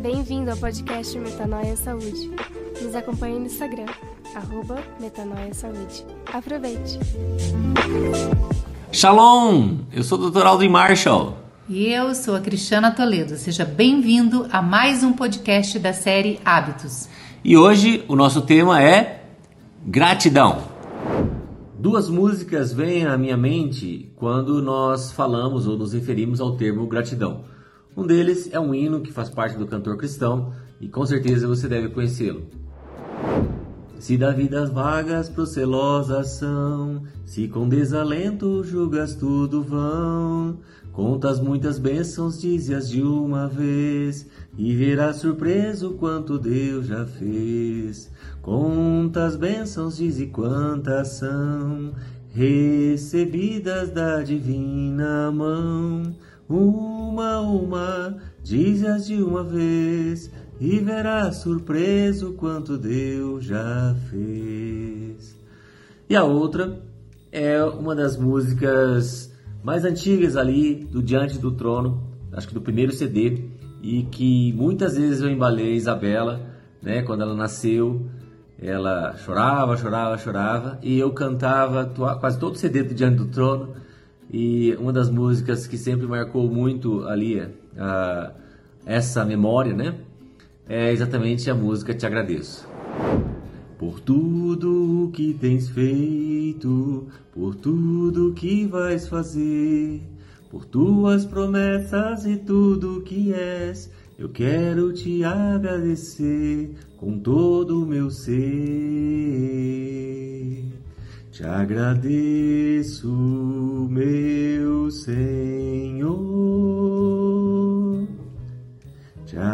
Bem-vindo ao podcast Metanoia Saúde. Nos acompanhe no Instagram, arroba Metanoia Saúde. Aproveite! Shalom! Eu sou o Dr. Aldo Marshall. E eu sou a Cristiana Toledo. Seja bem-vindo a mais um podcast da série Hábitos. E hoje o nosso tema é gratidão. Duas músicas vêm à minha mente quando nós falamos ou nos referimos ao termo gratidão. Um deles é um hino que faz parte do cantor cristão e com certeza você deve conhecê-lo. Se da vida as vagas procelosas são, se com desalento julgas tudo vão, contas muitas bênçãos, dize-as de uma vez, e verás surpreso quanto Deus já fez. Contas bênçãos, dize quantas são, recebidas da divina mão. Uma a uma, dize-as de uma vez, e verás surpreso quanto Deus já fez. E a outra é uma das músicas mais antigas ali do Diante do Trono, acho que do primeiro CD, e que muitas vezes eu embalei Isabela, né, quando ela nasceu, ela chorava, chorava, chorava, e eu cantava quase todo o CD do Diante do Trono, e uma das músicas que sempre marcou muito ali uh, essa memória, né? É exatamente a música Te Agradeço. Por tudo que tens feito, por tudo que vais fazer, por tuas promessas e tudo que és, eu quero te agradecer com todo o meu ser. Te agradeço, meu Senhor.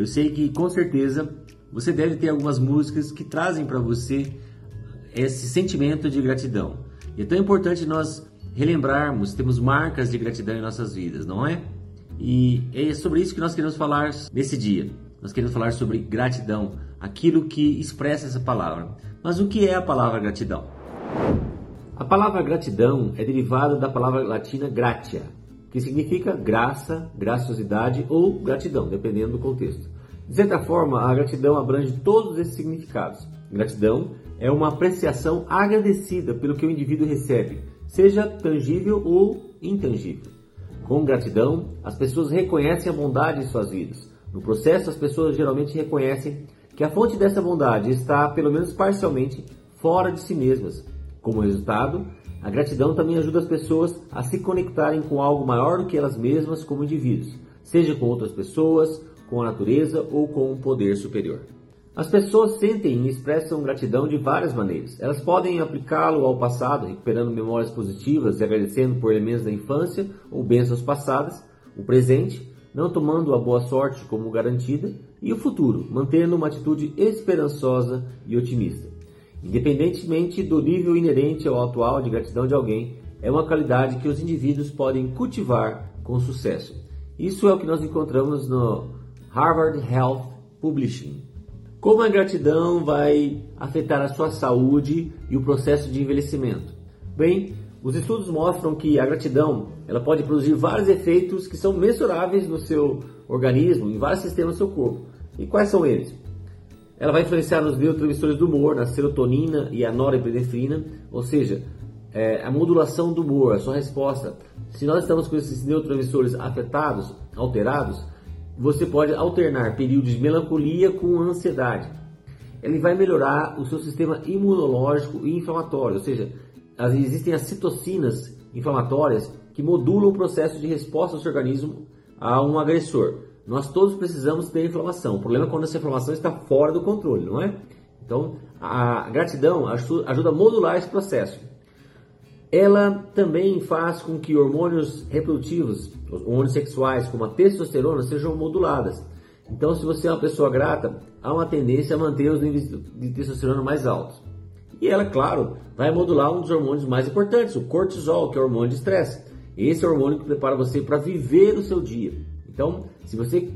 Eu sei que com certeza você deve ter algumas músicas que trazem para você esse sentimento de gratidão. E é tão importante nós relembrarmos, temos marcas de gratidão em nossas vidas, não é? E é sobre isso que nós queremos falar nesse dia. Nós queremos falar sobre gratidão, aquilo que expressa essa palavra. Mas o que é a palavra gratidão? A palavra gratidão é derivada da palavra latina gratia, que significa graça, graciosidade ou gratidão, dependendo do contexto. De certa forma, a gratidão abrange todos esses significados. Gratidão é uma apreciação agradecida pelo que o indivíduo recebe, seja tangível ou intangível. Com gratidão, as pessoas reconhecem a bondade em suas vidas. No processo, as pessoas geralmente reconhecem que a fonte dessa bondade está, pelo menos parcialmente, fora de si mesmas. Como resultado, a gratidão também ajuda as pessoas a se conectarem com algo maior do que elas mesmas como indivíduos, seja com outras pessoas, com a natureza ou com um poder superior. As pessoas sentem e expressam gratidão de várias maneiras. Elas podem aplicá-lo ao passado, recuperando memórias positivas e agradecendo por elementos da infância ou bênçãos passadas, o presente, não tomando a boa sorte como garantida, e o futuro, mantendo uma atitude esperançosa e otimista. Independentemente do nível inerente ao atual de gratidão de alguém, é uma qualidade que os indivíduos podem cultivar com sucesso. Isso é o que nós encontramos no Harvard Health Publishing. Como a gratidão vai afetar a sua saúde e o processo de envelhecimento? Bem, os estudos mostram que a gratidão ela pode produzir vários efeitos que são mensuráveis no seu organismo, em vários sistemas do seu corpo. E quais são eles? Ela vai influenciar nos neurotransmissores do humor, na serotonina e a norepinefrina, ou seja, é, a modulação do humor, a sua resposta. Se nós estamos com esses neurotransmissores afetados, alterados, você pode alternar períodos de melancolia com ansiedade. Ele vai melhorar o seu sistema imunológico e inflamatório, ou seja, existem as citocinas inflamatórias que modulam o processo de resposta do seu organismo a um agressor. Nós todos precisamos ter inflamação. O problema é quando essa inflamação está fora do controle, não é? Então, a gratidão ajuda a modular esse processo. ela também faz com que hormônios reprodutivos, hormônios sexuais, como a testosterona, sejam moduladas. Então, se você é uma pessoa grata, há uma tendência a manter os níveis de testosterona mais altos. E ela, claro, vai modular um dos hormônios mais importantes, o cortisol, que é o hormônio de estresse. Esse é o hormônio que prepara você para viver o seu dia. Então, se você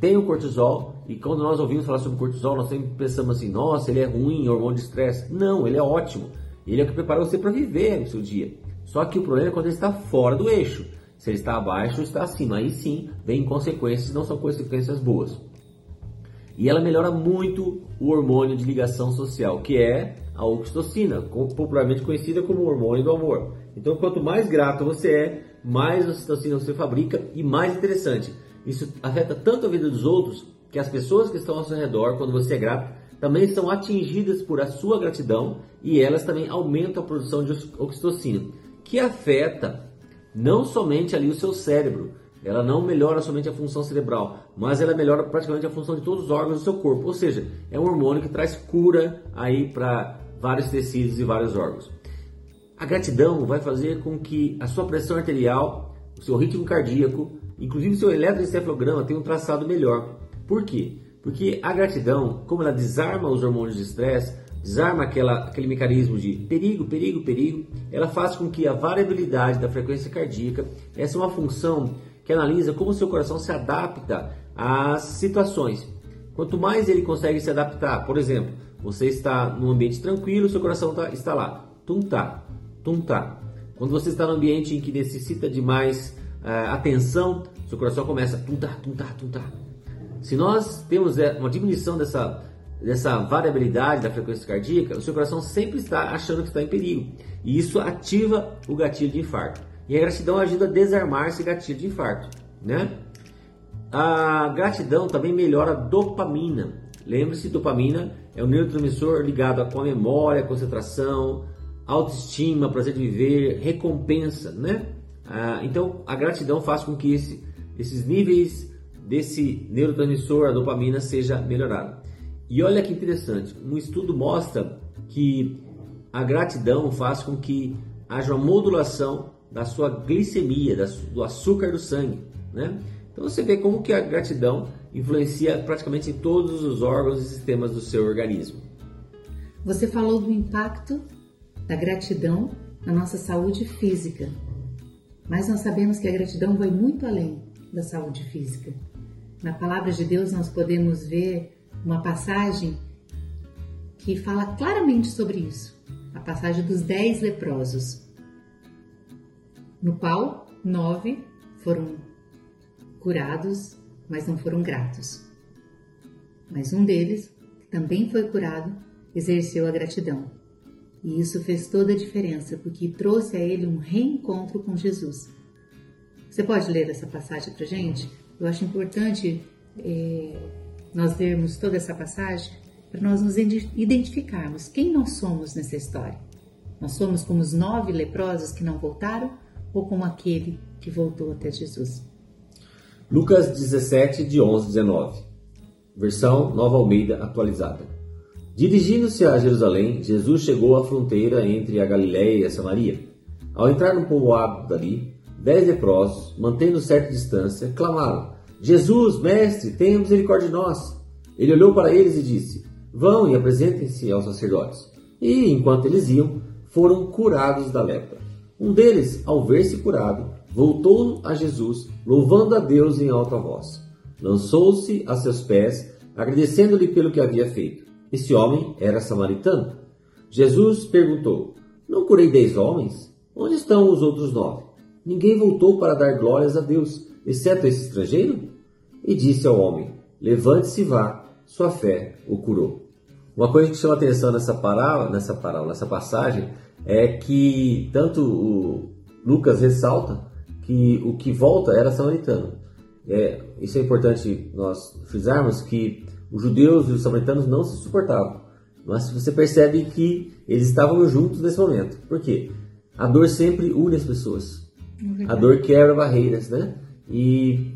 tem o cortisol, e quando nós ouvimos falar sobre cortisol, nós sempre pensamos assim: nossa, ele é ruim, hormônio de estresse. Não, ele é ótimo. Ele é o que prepara você para viver o seu dia. Só que o problema é quando ele está fora do eixo. Se ele está abaixo ou está acima. Aí sim vem consequências, não são consequências boas. E ela melhora muito o hormônio de ligação social, que é a oxitocina, popularmente conhecida como hormônio do amor. Então, quanto mais grato você é, mais oxitocina você fabrica e mais interessante, isso afeta tanto a vida dos outros que as pessoas que estão ao seu redor, quando você é grato, também são atingidas por a sua gratidão e elas também aumentam a produção de oxitocina, que afeta não somente ali o seu cérebro, ela não melhora somente a função cerebral, mas ela melhora praticamente a função de todos os órgãos do seu corpo. Ou seja, é um hormônio que traz cura aí para vários tecidos e vários órgãos. A gratidão vai fazer com que a sua pressão arterial, o seu ritmo cardíaco, inclusive o seu eletroencefalograma tenha um traçado melhor. Por quê? Porque a gratidão, como ela desarma os hormônios de estresse, desarma aquela, aquele mecanismo de perigo, perigo, perigo, ela faz com que a variabilidade da frequência cardíaca, essa é uma função que analisa como o seu coração se adapta às situações. Quanto mais ele consegue se adaptar, por exemplo, você está num ambiente tranquilo, seu coração tá, está lá, tum-tá, tum-tá. Quando você está num ambiente em que necessita de mais uh, atenção, seu coração começa tum-tá, tum-tá, tum-tá. Se nós temos é, uma diminuição dessa, dessa variabilidade da frequência cardíaca, o seu coração sempre está achando que está em perigo. E isso ativa o gatilho de infarto. E a gratidão ajuda a desarmar esse gatilho de infarto, né? A gratidão também melhora a dopamina. Lembre-se, dopamina é um neurotransmissor ligado com a memória, concentração, autoestima, prazer de viver, recompensa, né? Ah, então, a gratidão faz com que esse, esses níveis desse neurotransmissor, a dopamina, seja melhorado. E olha que interessante, um estudo mostra que a gratidão faz com que haja uma modulação da sua glicemia, do açúcar do sangue, né? Então você vê como que a gratidão influencia praticamente em todos os órgãos e sistemas do seu organismo. Você falou do impacto da gratidão na nossa saúde física, mas nós sabemos que a gratidão vai muito além da saúde física. Na palavra de Deus nós podemos ver uma passagem que fala claramente sobre isso, a passagem dos dez leprosos, no qual nove foram curados, mas não foram gratos. Mas um deles, que também foi curado, exerceu a gratidão. E isso fez toda a diferença, porque trouxe a ele um reencontro com Jesus. Você pode ler essa passagem para gente? Eu acho importante é, nós lermos toda essa passagem para nós nos identificarmos quem nós somos nessa história. Nós somos como os nove leprosos que não voltaram ou como aquele que voltou até Jesus? Lucas 17, de 11 a 19. Versão Nova Almeida atualizada. Dirigindo-se a Jerusalém, Jesus chegou à fronteira entre a Galiléia e a Samaria. Ao entrar no povoado dali, dez leprosos, mantendo certa distância, clamaram: Jesus, mestre, tenha misericórdia de nós. Ele olhou para eles e disse: Vão e apresentem-se aos sacerdotes. E, enquanto eles iam, foram curados da lepra. Um deles, ao ver-se curado, voltou a Jesus, louvando a Deus em alta voz. Lançou-se a seus pés, agradecendo-lhe pelo que havia feito. Esse homem era samaritano. Jesus perguntou: Não curei dez homens? Onde estão os outros nove? Ninguém voltou para dar glórias a Deus, exceto esse estrangeiro? E disse ao homem: Levante-se e vá, sua fé o curou. Uma coisa que chama atenção nessa parábola, nessa parábola, nessa passagem, é que tanto o Lucas ressalta que o que volta era samaritano. É, isso é importante nós frisarmos que os judeus e os samaritanos não se suportavam. Mas você percebe que eles estavam juntos nesse momento. Por quê? A dor sempre une as pessoas. É a dor quebra barreiras, né? E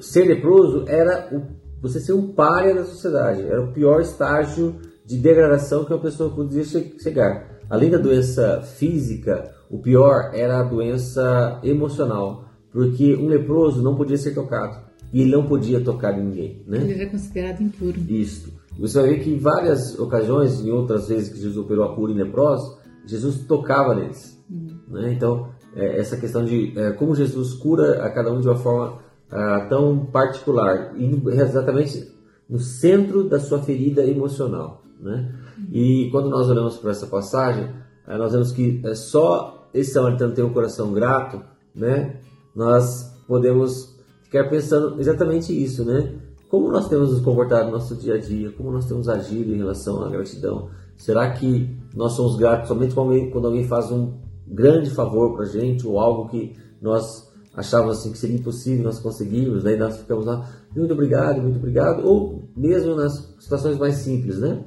ser leproso era o, você ser um párea na sociedade. Era o pior estágio de degradação que uma pessoa podia chegar. Além da doença física o pior era a doença emocional, porque um leproso não podia ser tocado e ele não podia tocar em ninguém, né? Ele era considerado impuro. Isso. Você vai ver que em várias ocasiões, em outras vezes que Jesus operou a cura em leprosos, Jesus tocava neles. Uhum. Né? Então, é, essa questão de é, como Jesus cura a cada um de uma forma ah, tão particular, indo exatamente no centro da sua ferida emocional. Né? Uhum. E quando nós olhamos para essa passagem, eh, nós vemos que é só esse samaritano tem um coração grato, né? nós podemos ficar pensando exatamente isso, né? Como nós temos nos comportado no nosso dia a dia, como nós temos agido em relação à gratidão? Será que nós somos gratos somente quando alguém, faz um grande favor para gente ou algo que nós achávamos assim que seria impossível, nós conseguimos, daí nós ficamos lá, muito obrigado, muito obrigado, ou mesmo nas situações mais simples, né?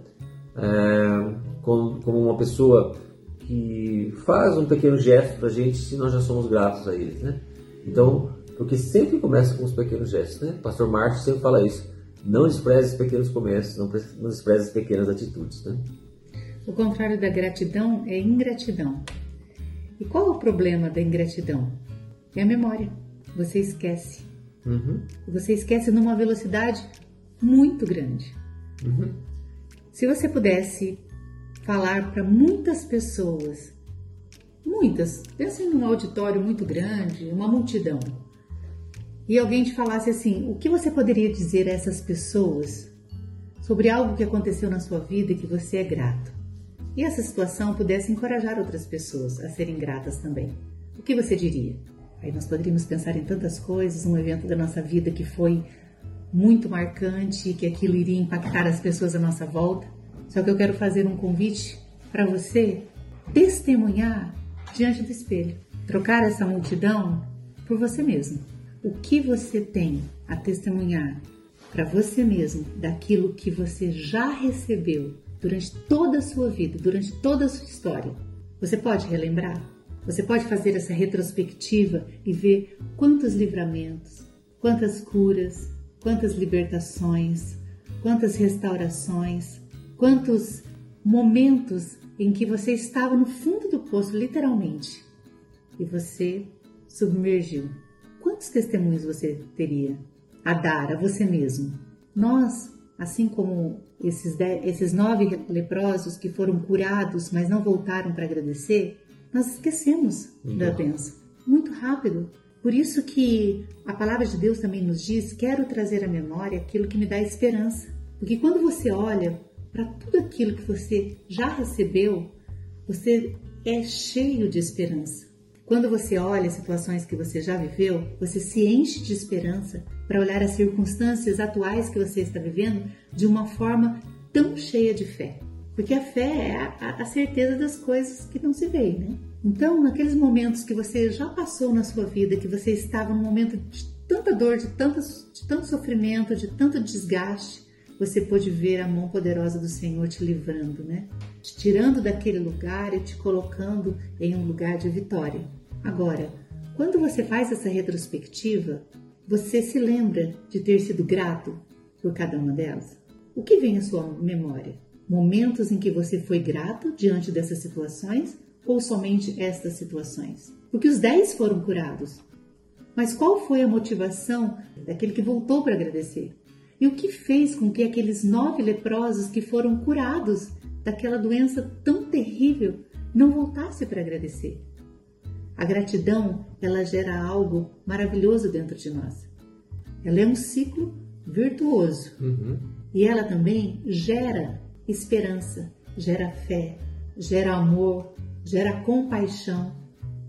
É, como, como uma pessoa que faz um pequeno gesto para gente se nós já somos gratos a eles, né? Então, porque sempre começa com os pequenos gestos, né? O pastor Márcio sempre fala isso. Não despreze os pequenos comércios, não, despreze as pequenas atitudes, né? O contrário da gratidão é ingratidão. E qual é o problema da ingratidão? É a memória. Você esquece. Uhum. Você esquece numa velocidade muito grande. Uhum. Se você pudesse falar para muitas pessoas, muitas, pense num auditório muito grande, uma multidão, e alguém te falasse assim, o que você poderia dizer a essas pessoas sobre algo que aconteceu na sua vida e que você é grato? E essa situação pudesse encorajar outras pessoas a serem gratas também. O que você diria? Aí nós poderíamos pensar em tantas coisas, um evento da nossa vida que foi muito marcante que aquilo iria impactar as pessoas à nossa volta. Só que eu quero fazer um convite para você testemunhar diante do espelho, trocar essa multidão por você mesmo o que você tem a testemunhar para você mesmo daquilo que você já recebeu durante toda a sua vida, durante toda a sua história. Você pode relembrar? Você pode fazer essa retrospectiva e ver quantos livramentos, quantas curas, quantas libertações, quantas restaurações, quantos momentos em que você estava no fundo do poço, literalmente, e você submergiu quantos testemunhos você teria a dar a você mesmo? Nós, assim como esses, dez, esses nove leprosos que foram curados, mas não voltaram para agradecer, nós esquecemos uhum. da bênção muito rápido. Por isso que a palavra de Deus também nos diz: quero trazer à memória aquilo que me dá esperança. Porque quando você olha para tudo aquilo que você já recebeu, você é cheio de esperança. Quando você olha situações que você já viveu, você se enche de esperança para olhar as circunstâncias atuais que você está vivendo de uma forma tão cheia de fé. Porque a fé é a, a certeza das coisas que não se veem, né? Então, naqueles momentos que você já passou na sua vida, que você estava num momento de tanta dor, de, tantas, de tanto sofrimento, de tanto desgaste, você pôde ver a mão poderosa do Senhor te livrando, né? Te tirando daquele lugar e te colocando em um lugar de vitória. Agora, quando você faz essa retrospectiva, você se lembra de ter sido grato por cada uma delas? O que vem à sua memória? Momentos em que você foi grato diante dessas situações ou somente estas situações? Porque os dez foram curados. Mas qual foi a motivação daquele que voltou para agradecer? E o que fez com que aqueles nove leprosos que foram curados daquela doença tão terrível não voltassem para agradecer? A gratidão, ela gera algo maravilhoso dentro de nós. Ela é um ciclo virtuoso. Uhum. E ela também gera esperança, gera fé, gera amor, gera compaixão,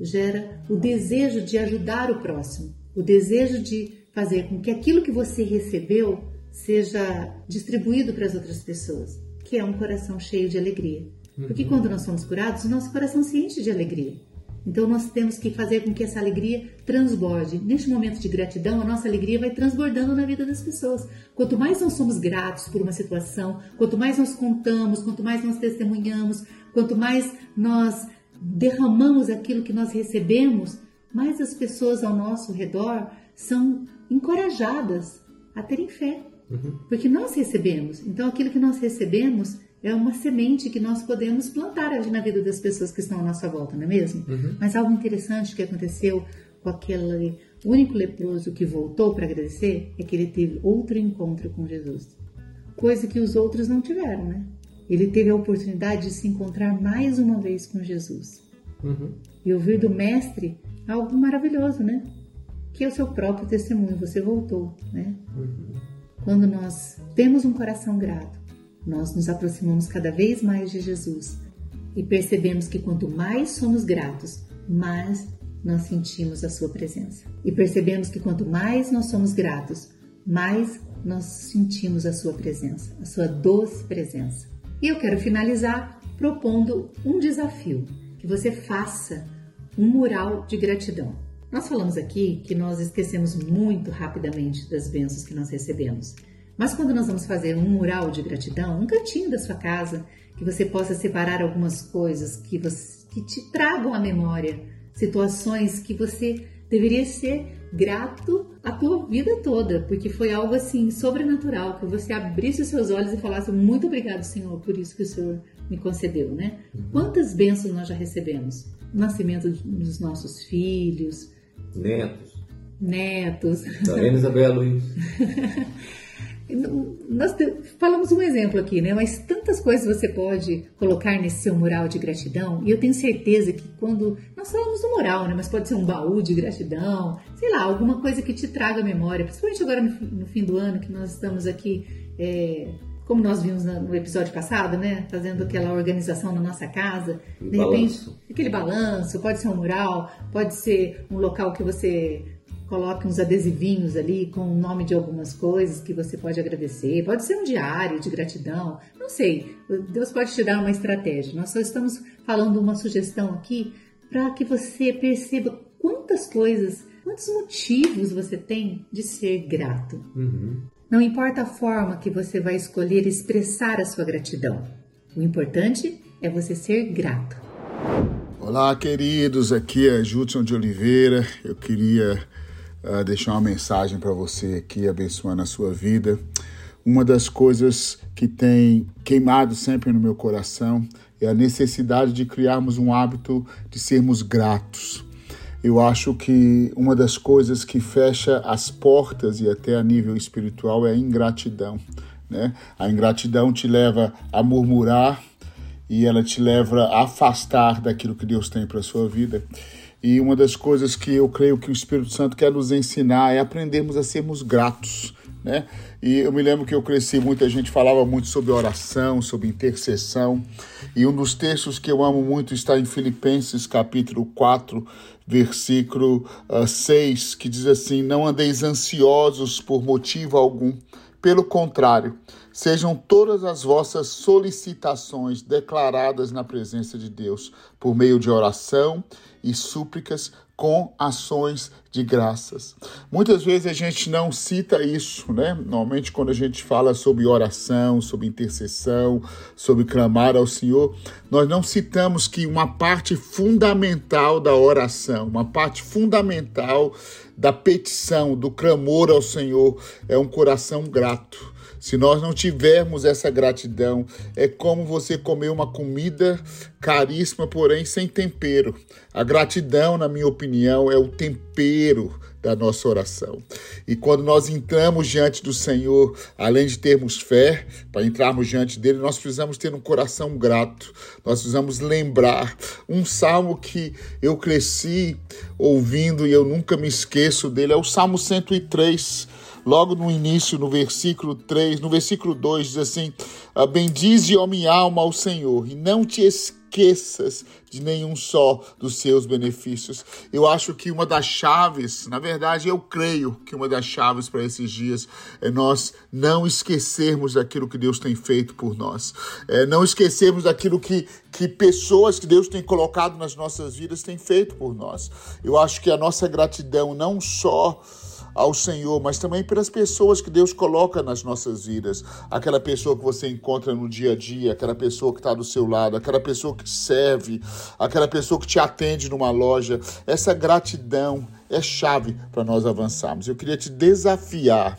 gera o desejo de ajudar o próximo, o desejo de fazer com que aquilo que você recebeu seja distribuído para as outras pessoas, que é um coração cheio de alegria. Porque uhum. quando nós somos curados, o nosso coração se enche de alegria. Então nós temos que fazer com que essa alegria transborde. Neste momento de gratidão, a nossa alegria vai transbordando na vida das pessoas. Quanto mais nós somos gratos por uma situação, quanto mais nós contamos, quanto mais nós testemunhamos, quanto mais nós derramamos aquilo que nós recebemos, mais as pessoas ao nosso redor são encorajadas a terem fé. Uhum. Porque nós recebemos. Então, aquilo que nós recebemos é uma semente que nós podemos plantar ali na vida das pessoas que estão à nossa volta, não é mesmo? Uhum. Mas algo interessante que aconteceu com aquele único leproso que voltou para agradecer é que ele teve outro encontro com Jesus, coisa que os outros não tiveram, né? Ele teve a oportunidade de se encontrar mais uma vez com Jesus uhum. e ouvir do Mestre algo maravilhoso, né? Que é o seu próprio testemunho, você voltou, né? Uhum. Quando nós temos um coração grato, nós nos aproximamos cada vez mais de Jesus e percebemos que quanto mais somos gratos, mais nós sentimos a sua presença. E percebemos que quanto mais nós somos gratos, mais nós sentimos a sua presença, a sua doce presença. E eu quero finalizar propondo um desafio, que você faça um mural de gratidão. Nós falamos aqui que nós esquecemos muito rapidamente das bênçãos que nós recebemos. Mas quando nós vamos fazer um mural de gratidão, um cantinho da sua casa, que você possa separar algumas coisas que, você, que te tragam à memória, situações que você deveria ser grato a tua vida toda, porque foi algo assim sobrenatural, que você abrisse os seus olhos e falasse muito obrigado, Senhor, por isso que o Senhor me concedeu, né? Uhum. Quantas bênçãos nós já recebemos? O nascimento dos nossos filhos, netos. Netos. Tá vendo, Isabela Luiz? Nós falamos um exemplo aqui, né? Mas tantas coisas você pode colocar nesse seu mural de gratidão. E eu tenho certeza que quando nós falamos do mural, né? Mas pode ser um baú de gratidão, sei lá, alguma coisa que te traga memória. Principalmente agora no, no fim do ano, que nós estamos aqui, é, como nós vimos no episódio passado, né? Fazendo aquela organização na nossa casa. De repente, aquele balanço, pode ser um mural, pode ser um local que você coloque uns adesivinhos ali com o nome de algumas coisas que você pode agradecer. Pode ser um diário de gratidão, não sei. Deus pode te dar uma estratégia. Nós só estamos falando uma sugestão aqui para que você perceba quantas coisas, quantos motivos você tem de ser grato. Uhum. Não importa a forma que você vai escolher expressar a sua gratidão. O importante é você ser grato. Olá, queridos. Aqui é Judson de Oliveira. Eu queria uh, deixar uma mensagem para você aqui, abençoando a sua vida. Uma das coisas que tem queimado sempre no meu coração é a necessidade de criarmos um hábito de sermos gratos. Eu acho que uma das coisas que fecha as portas e até a nível espiritual é a ingratidão. Né? A ingratidão te leva a murmurar e ela te leva a afastar daquilo que Deus tem para a sua vida. E uma das coisas que eu creio que o Espírito Santo quer nos ensinar é aprendermos a sermos gratos. Né? E eu me lembro que eu cresci, muita gente falava muito sobre oração, sobre intercessão. E um dos textos que eu amo muito está em Filipenses, capítulo 4, versículo uh, ah, 6, que diz assim: Não andeis ansiosos por motivo algum, pelo contrário, sejam todas as vossas solicitações declaradas na presença de Deus, por meio de oração e súplicas com ações de graças. Muitas vezes a gente não cita isso, né? Normalmente quando a gente fala sobre oração, sobre intercessão, sobre clamar ao Senhor, nós não citamos que uma parte fundamental da oração, uma parte fundamental da petição, do clamor ao Senhor é um coração grato. Se nós não tivermos essa gratidão, é como você comer uma comida caríssima, porém sem tempero. A gratidão, na minha opinião, é o tempero da nossa oração. E quando nós entramos diante do Senhor, além de termos fé, para entrarmos diante dele, nós precisamos ter um coração grato. Nós precisamos lembrar um salmo que eu cresci ouvindo e eu nunca me esqueço dele, é o Salmo 103 logo no início, no versículo 3, no versículo 2, diz assim: ah, Bendize, ó minha alma, ao Senhor, e não te esqueças de nenhum só dos seus benefícios. Eu acho que uma das chaves, na verdade, eu creio que uma das chaves para esses dias é nós não esquecermos daquilo que Deus tem feito por nós. É não esquecermos daquilo que, que pessoas que Deus tem colocado nas nossas vidas têm feito por nós. Eu acho que a nossa gratidão não só ao Senhor, mas também pelas pessoas que Deus coloca nas nossas vidas. Aquela pessoa que você encontra no dia a dia, aquela pessoa que está do seu lado, aquela pessoa que serve, aquela pessoa que te atende numa loja. Essa gratidão é chave para nós avançarmos. Eu queria te desafiar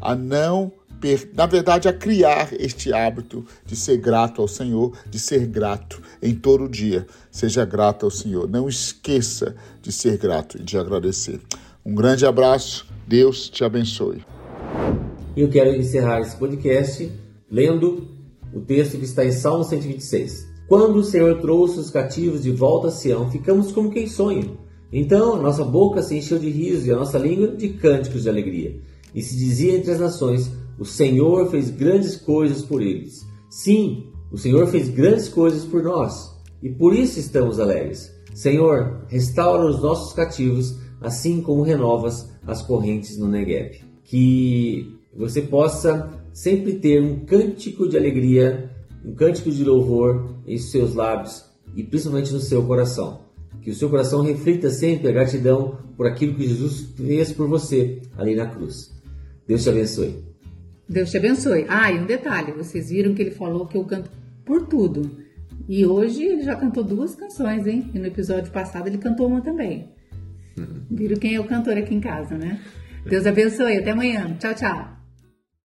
a não na verdade, a criar este hábito de ser grato ao Senhor, de ser grato em todo dia. Seja grato ao Senhor. Não esqueça de ser grato e de agradecer. Um grande abraço. Deus te abençoe. Eu quero encerrar esse podcast lendo o texto que está em Salmo 126. Quando o Senhor trouxe os cativos de volta a Sião, ficamos como quem sonha. Então nossa boca se encheu de riso e a nossa língua de cânticos de alegria. E se dizia entre as nações: O Senhor fez grandes coisas por eles. Sim, o Senhor fez grandes coisas por nós, e por isso estamos alegres. Senhor, restaura os nossos cativos, assim como renovas as correntes no Negev. Que você possa sempre ter um cântico de alegria, um cântico de louvor em seus lábios e principalmente no seu coração. Que o seu coração reflita sempre a gratidão por aquilo que Jesus fez por você ali na cruz. Deus te abençoe. Deus te abençoe. Ah, e um detalhe: vocês viram que ele falou que eu canto por tudo. E hoje ele já cantou duas canções, hein? E no episódio passado ele cantou uma também. Viram quem é o cantor aqui em casa, né? Deus abençoe. Até amanhã. Tchau, tchau.